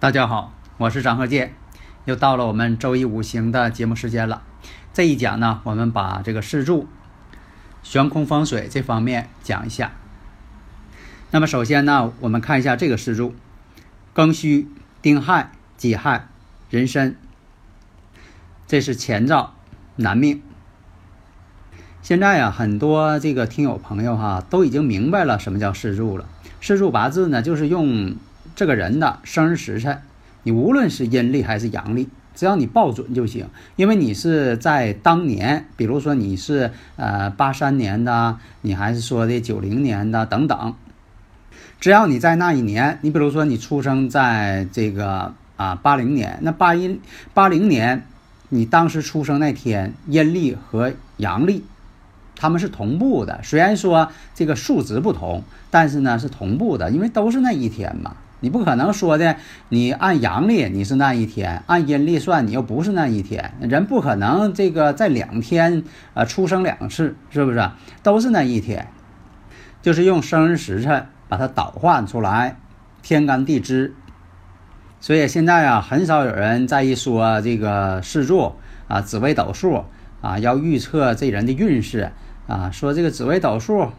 大家好，我是张鹤剑，又到了我们周易五行的节目时间了。这一讲呢，我们把这个四柱悬空风水这方面讲一下。那么首先呢，我们看一下这个四柱：庚戌、丁亥、己亥、壬申。这是前兆男命。现在呀，很多这个听友朋友哈，都已经明白了什么叫四柱了。四柱八字呢，就是用。这个人的生日时辰，你无论是阴历还是阳历，只要你报准就行。因为你是在当年，比如说你是呃八三年的，你还是说的九零年的等等，只要你在那一年，你比如说你出生在这个啊八零年，那八一八零年，你当时出生那天阴历和阳历，他们是同步的。虽然说这个数值不同，但是呢是同步的，因为都是那一天嘛。你不可能说的，你按阳历你是那一天，按阴历算你又不是那一天，人不可能这个在两天呃出生两次，是不是？都是那一天，就是用生日时辰把它倒换出来，天干地支。所以现在啊，很少有人在意说这个四柱啊、紫微斗数啊，要预测这人的运势啊，说这个紫微斗数。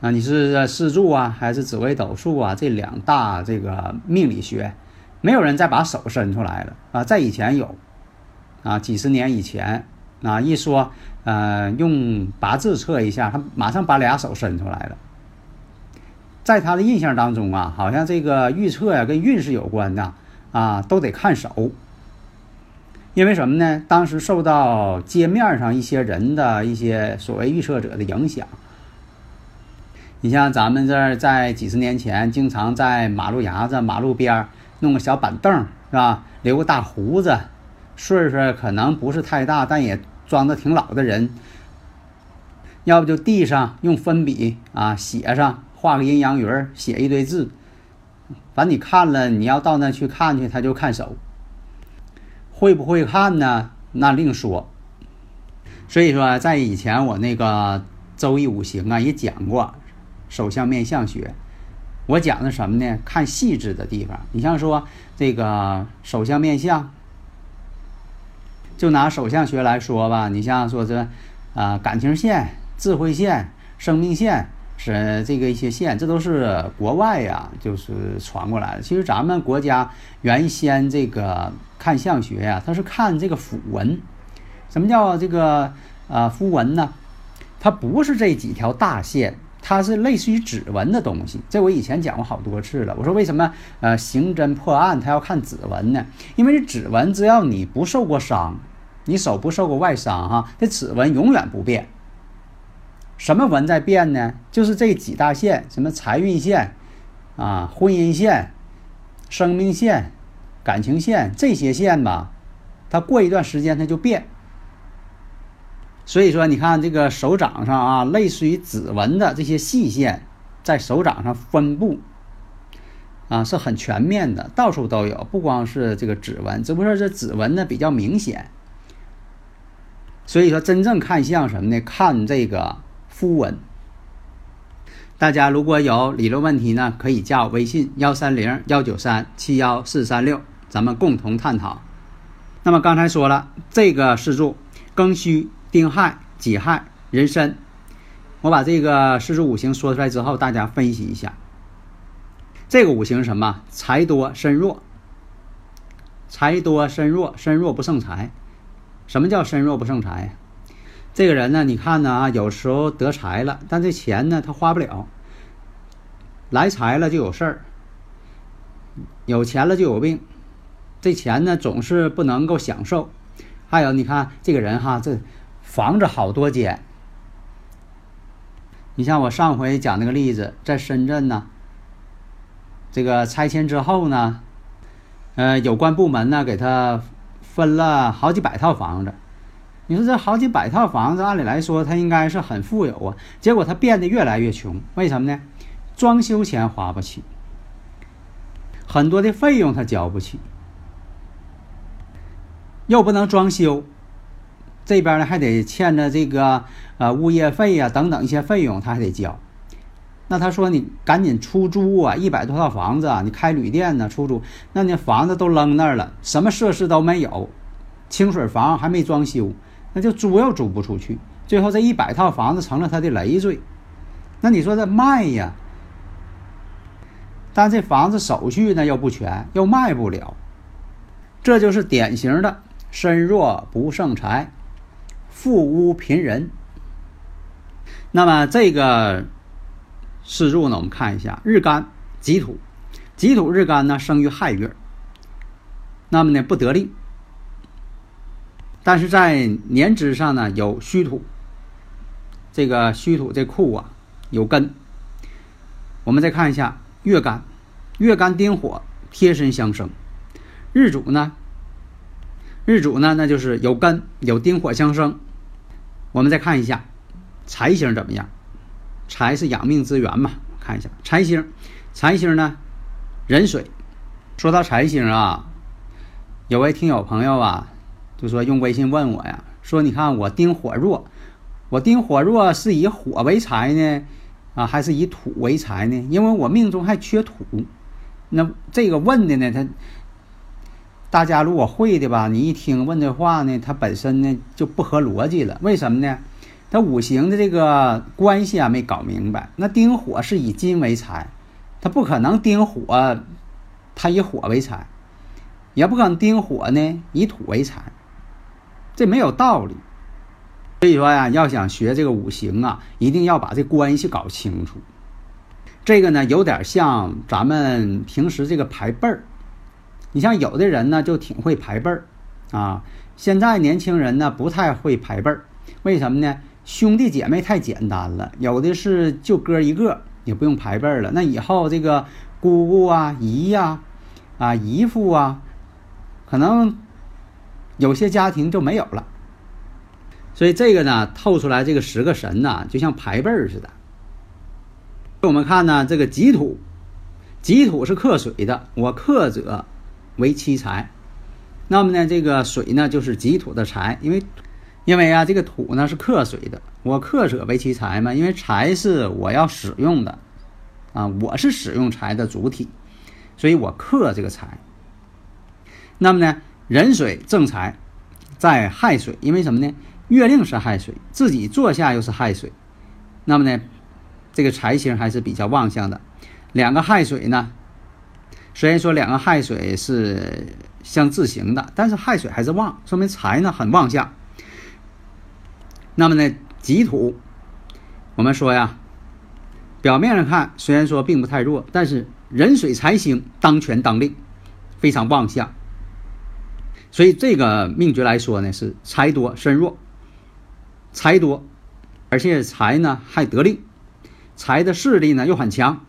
啊，你是四柱啊，还是紫微斗数啊？这两大这个命理学，没有人再把手伸出来了啊。在以前有，啊，几十年以前，啊，一说呃用八字测一下，他马上把俩手伸出来了。在他的印象当中啊，好像这个预测呀跟运势有关的啊，都得看手，因为什么呢？当时受到街面上一些人的一些所谓预测者的影响。你像咱们这儿在几十年前，经常在马路牙子、马路边儿弄个小板凳，是吧？留个大胡子，岁数可能不是太大，但也装的挺老的人。要不就地上用粉笔啊写上，画个阴阳鱼儿，写一堆字。反正你看了，你要到那去看去，他就看手。会不会看呢？那另说。所以说，在以前我那个周易五行啊也讲过。手相面相学，我讲的什么呢？看细致的地方。你像说这个手相面相，就拿手相学来说吧。你像说这啊感情线、智慧线、生命线是这个一些线，这都是国外呀，就是传过来的。其实咱们国家原先这个看相学呀，它是看这个符文。什么叫这个啊符文呢？它不是这几条大线。它是类似于指纹的东西。这我以前讲过好多次了。我说为什么呃刑侦破案他要看指纹呢？因为这指纹只要你不受过伤，你手不受过外伤哈，这指纹永远不变。什么纹在变呢？就是这几大线，什么财运线啊、婚姻线、生命线、感情线这些线吧，它过一段时间它就变。所以说，你看这个手掌上啊，类似于指纹的这些细线，在手掌上分布啊，是很全面的，到处都有，不光是这个指纹，只不过这指纹呢比较明显。所以说，真正看相什么呢？看这个肤纹。大家如果有理论问题呢，可以加我微信幺三零幺九三七幺四三六，咱们共同探讨。那么刚才说了，这个四柱庚戌。丁亥、己亥、壬申，我把这个四柱五行说出来之后，大家分析一下。这个五行什么？财多身弱。财多身弱，身弱不胜财。什么叫身弱不胜财？这个人呢，你看呢啊，有时候得财了，但这钱呢他花不了。来财了就有事儿，有钱了就有病。这钱呢总是不能够享受。还有你看这个人哈，这。房子好多间，你像我上回讲那个例子，在深圳呢，这个拆迁之后呢，呃，有关部门呢给他分了好几百套房子。你说这好几百套房子，按理来说他应该是很富有啊，结果他变得越来越穷。为什么呢？装修钱花不起，很多的费用他交不起，又不能装修。这边呢还得欠着这个呃物业费呀等等一些费用，他还得交。那他说你赶紧出租啊，一百多套房子啊，你开旅店呢出租，那你房子都扔那儿了，什么设施都没有，清水房还没装修，那就租又租不出去，最后这一百套房子成了他的累赘。那你说这卖呀？但这房子手续呢又不全，又卖不了，这就是典型的身弱不胜财。富屋贫人。那么这个四柱呢，我们看一下日干己土，己土日干呢生于亥月，那么呢不得力。但是在年支上呢有戌土，这个戌土这库啊有根。我们再看一下月干，月干丁火贴身相生，日主呢，日主呢那就是有根有丁火相生。我们再看一下财星怎么样？财是养命之源嘛？看一下财星，财星呢，壬水。说到财星啊，有位听友朋友啊，就说用微信问我呀，说你看我丁火弱，我丁火弱是以火为财呢，啊还是以土为财呢？因为我命中还缺土。那这个问的呢，他。大家如果会的吧，你一听问这话呢，它本身呢就不合逻辑了。为什么呢？它五行的这个关系啊没搞明白。那丁火是以金为财，它不可能丁火，它以火为财，也不可能丁火呢以土为财，这没有道理。所以说呀，要想学这个五行啊，一定要把这关系搞清楚。这个呢，有点像咱们平时这个排辈儿。你像有的人呢，就挺会排辈儿，啊，现在年轻人呢不太会排辈儿，为什么呢？兄弟姐妹太简单了，有的是就哥一个，也不用排辈儿了。那以后这个姑姑啊、姨呀、啊姨父啊，可能有些家庭就没有了。所以这个呢，透出来这个十个神呐，就像排辈儿似的。我们看呢，这个己土，己土是克水的，我克者。为七财，那么呢，这个水呢就是己土的财，因为，因为啊，这个土呢是克水的，我克者为其财嘛，因为财是我要使用的，啊，我是使用财的主体，所以我克这个财。那么呢，壬水正财在亥水，因为什么呢？月令是亥水，自己坐下又是亥水，那么呢，这个财星还是比较旺相的。两个亥水呢？虽然说两个亥水是相自行的，但是亥水还是旺，说明财呢很旺相。那么呢，己土，我们说呀，表面上看虽然说并不太弱，但是壬水财星当权当令，非常旺相。所以这个命局来说呢，是财多身弱，财多，而且财呢还得令，财的势力呢又很强，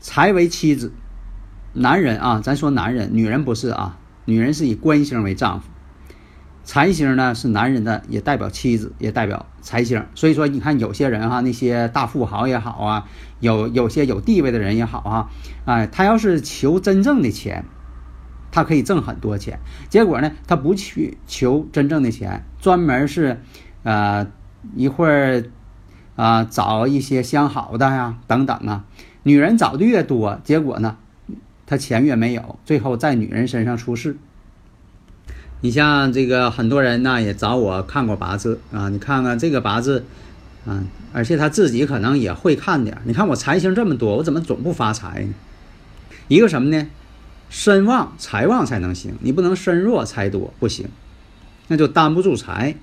财为妻子，男人啊，咱说男人，女人不是啊，女人是以官星为丈夫。财星呢是男人的，也代表妻子，也代表财星。所以说，你看有些人哈，那些大富豪也好啊，有有些有地位的人也好啊，哎，他要是求真正的钱，他可以挣很多钱。结果呢，他不去求真正的钱，专门是，呃，一会儿啊找一些相好的呀，等等啊，女人找的越多，结果呢，他钱越没有，最后在女人身上出事。你像这个很多人呢也找我看过八字啊，你看看这个八字，啊，而且他自己可能也会看点。你看我财星这么多，我怎么总不发财呢？一个什么呢？身旺财旺才能行，你不能身弱财多不行，那就担不住财。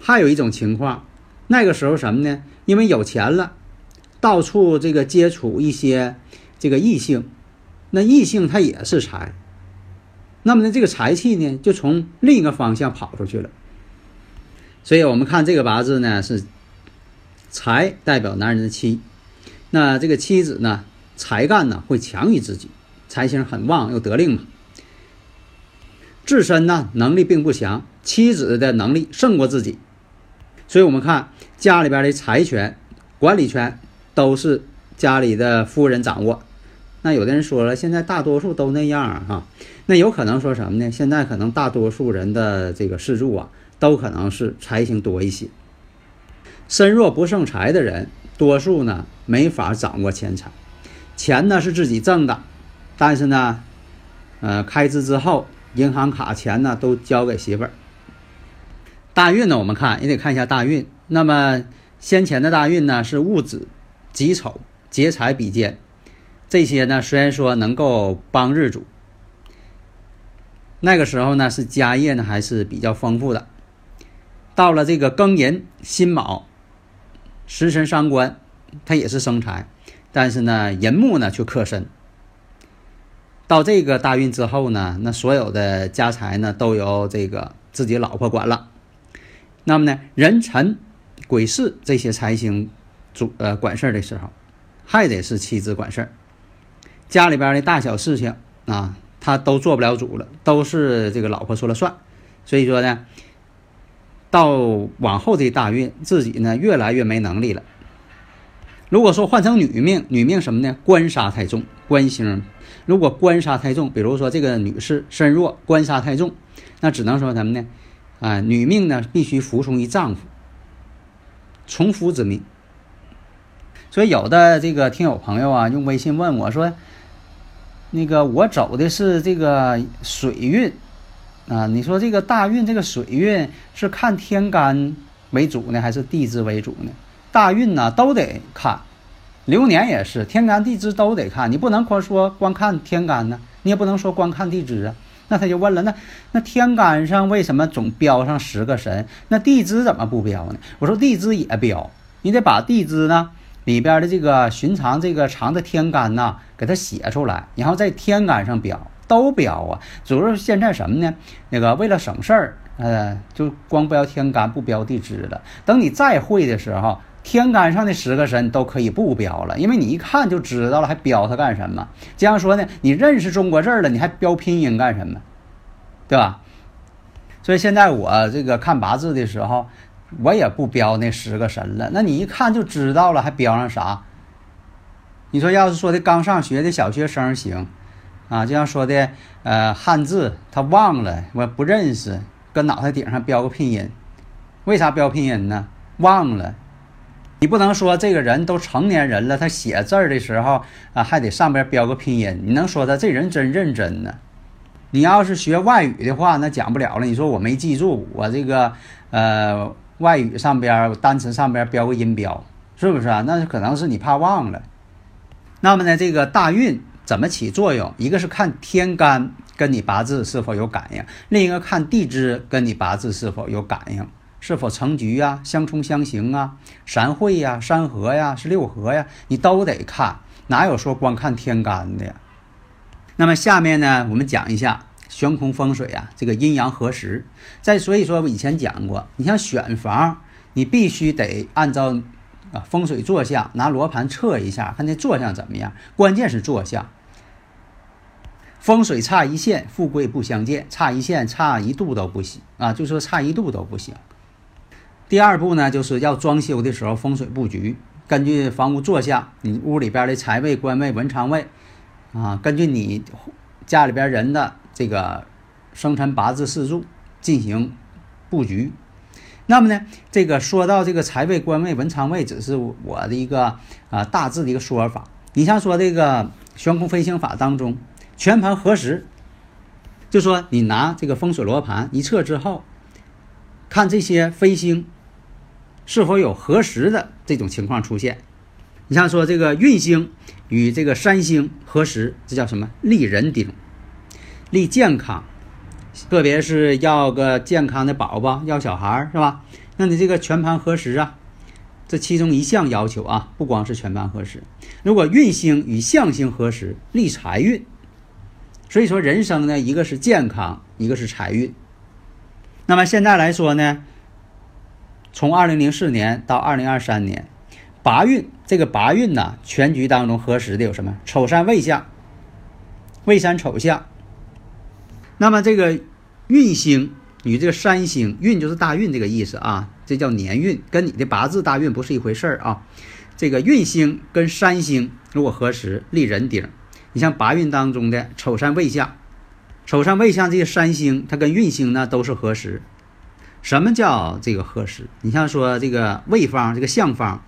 还有一种情况，那个时候什么呢？因为有钱了，到处这个接触一些这个异性，那异性他也是财。那么呢，这个财气呢，就从另一个方向跑出去了。所以我们看这个八字呢，是财代表男人的妻，那这个妻子呢，才干呢会强于自己，财星很旺又得令嘛。自身呢能力并不强，妻子的能力胜过自己，所以我们看家里边的财权、管理权都是家里的夫人掌握。那有的人说了，现在大多数都那样啊，哈，那有可能说什么呢？现在可能大多数人的这个事柱啊，都可能是财星多一些。身弱不胜财的人，多数呢没法掌握钱财，钱呢是自己挣的，但是呢，呃，开支之后，银行卡钱呢都交给媳妇儿。大运呢，我们看也得看一下大运。那么先前的大运呢是戊子、己丑、劫财比肩。这些呢，虽然说能够帮日主，那个时候呢是家业呢还是比较丰富的。到了这个庚寅、辛卯，食神伤官，它也是生财，但是呢寅木呢却克身。到这个大运之后呢，那所有的家财呢都由这个自己老婆管了。那么呢，壬辰、癸巳这些财星主呃管事儿的时候，还得是妻子管事儿。家里边的大小事情啊，他都做不了主了，都是这个老婆说了算。所以说呢，到往后这大运，自己呢越来越没能力了。如果说换成女命，女命什么呢？官杀太重，官星。如果官杀太重，比如说这个女士身弱，官杀太重，那只能说什么呢？啊，女命呢必须服从于丈夫，从夫之命。所以有的这个听友朋友啊，用微信问我说。那个我走的是这个水运，啊，你说这个大运这个水运是看天干为主呢，还是地支为主呢？大运呢都得看，流年也是天干地支都得看，你不能光说光看天干呢，你也不能说光看地支啊。那他就问了，那那天干上为什么总标上十个神？那地支怎么不标呢？我说地支也标，你得把地支呢。里边的这个寻常这个长的天干呐，给它写出来，然后在天干上标，都标啊。主要是现在什么呢？那个为了省事儿，呃，就光标天干不标地支了。等你再会的时候，天干上的十个神都可以不标了，因为你一看就知道了，还标它干什么？这样说呢，你认识中国字了，你还标拼音干什么？对吧？所以现在我这个看八字的时候。我也不标那十个神了，那你一看就知道了，还标上啥？你说要是说的刚上学的小学生行，啊，就像说的呃汉字他忘了，我不认识，搁脑袋顶上标个拼音，为啥标拼音呢？忘了，你不能说这个人都成年人了，他写字儿的时候啊还得上边标个拼音，你能说他这人真认真呢？你要是学外语的话，那讲不了了。你说我没记住，我这个呃。外语上边单词上边标个音标，是不是啊？那可能是你怕忘了。那么呢，这个大运怎么起作用？一个是看天干跟你八字是否有感应，另一个看地支跟你八字是否有感应。是否成局啊，相冲相刑啊，三会呀、三合呀、是六合呀，你都得看，哪有说光看天干的呀？那么下面呢，我们讲一下悬空风水啊，这个阴阳合时。再所以说，我以前讲过，你像选房，你必须得按照啊风水坐向，拿罗盘测一下，看这坐向怎么样。关键是坐向，风水差一线，富贵不相见；差一线，差一度都不行啊，就说差一度都不行。第二步呢，就是要装修的时候，风水布局，根据房屋坐向，你屋里边的财位、官位、文昌位。啊，根据你家里边人的这个生辰八字四柱进行布局。那么呢，这个说到这个财位、官位、文昌位，只是我的一个啊大致的一个说法。你像说这个悬空飞行法当中，全盘合时，就说你拿这个风水罗盘一测之后，看这些飞星是否有合时的这种情况出现。你像说这个运星与这个三星合时，这叫什么？利人丁，利健康，特别是要个健康的宝宝，要小孩儿是吧？那你这个全盘合时啊，这其中一项要求啊，不光是全盘合时。如果运星与相星合时，利财运。所以说人生呢，一个是健康，一个是财运。那么现在来说呢，从二零零四年到二零二三年。八运这个八运呢，全局当中合时的有什么？丑山未相，未山丑相。那么这个运星与这个山星，运就是大运这个意思啊，这叫年运，跟你的八字大运不是一回事儿啊。这个运星跟山星如果合时，立人丁。你像八运当中的丑山未相，丑山未相这些山星，它跟运星呢都是合时。什么叫这个合时？你像说这个未方这个相方。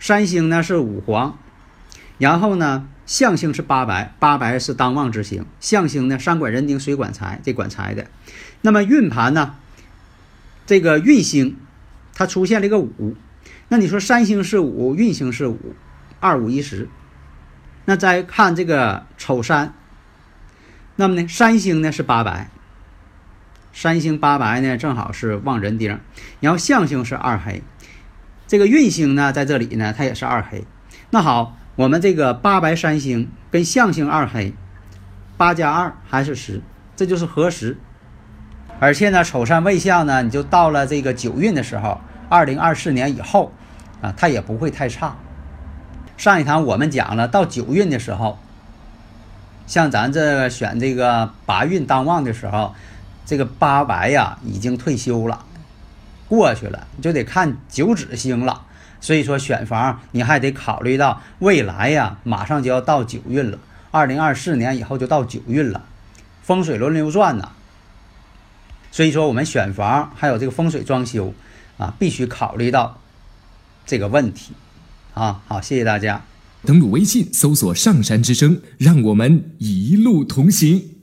三星呢是五黄，然后呢相星是八白，八白是当旺之星。相星呢山管人丁，水管财，这管财的。那么运盘呢，这个运星它出现了一个五，那你说三星是五，运星是五，二五一十。那再看这个丑山，那么呢三星呢是八白，三星八白呢正好是旺人丁，然后相星是二黑。这个运星呢，在这里呢，它也是二黑。那好，我们这个八白三星跟相星二黑，八加二还是十，这就是合十。而且呢，丑山未相呢，你就到了这个九运的时候，二零二四年以后啊，它也不会太差。上一堂我们讲了，到九运的时候，像咱这选这个八运当旺的时候，这个八白呀已经退休了。过去了，就得看九紫星了。所以说选房，你还得考虑到未来呀，马上就要到九运了，二零二四年以后就到九运了，风水轮流转呐。所以说我们选房还有这个风水装修啊，必须考虑到这个问题啊。好，谢谢大家。登录微信搜索“上山之声”，让我们一路同行。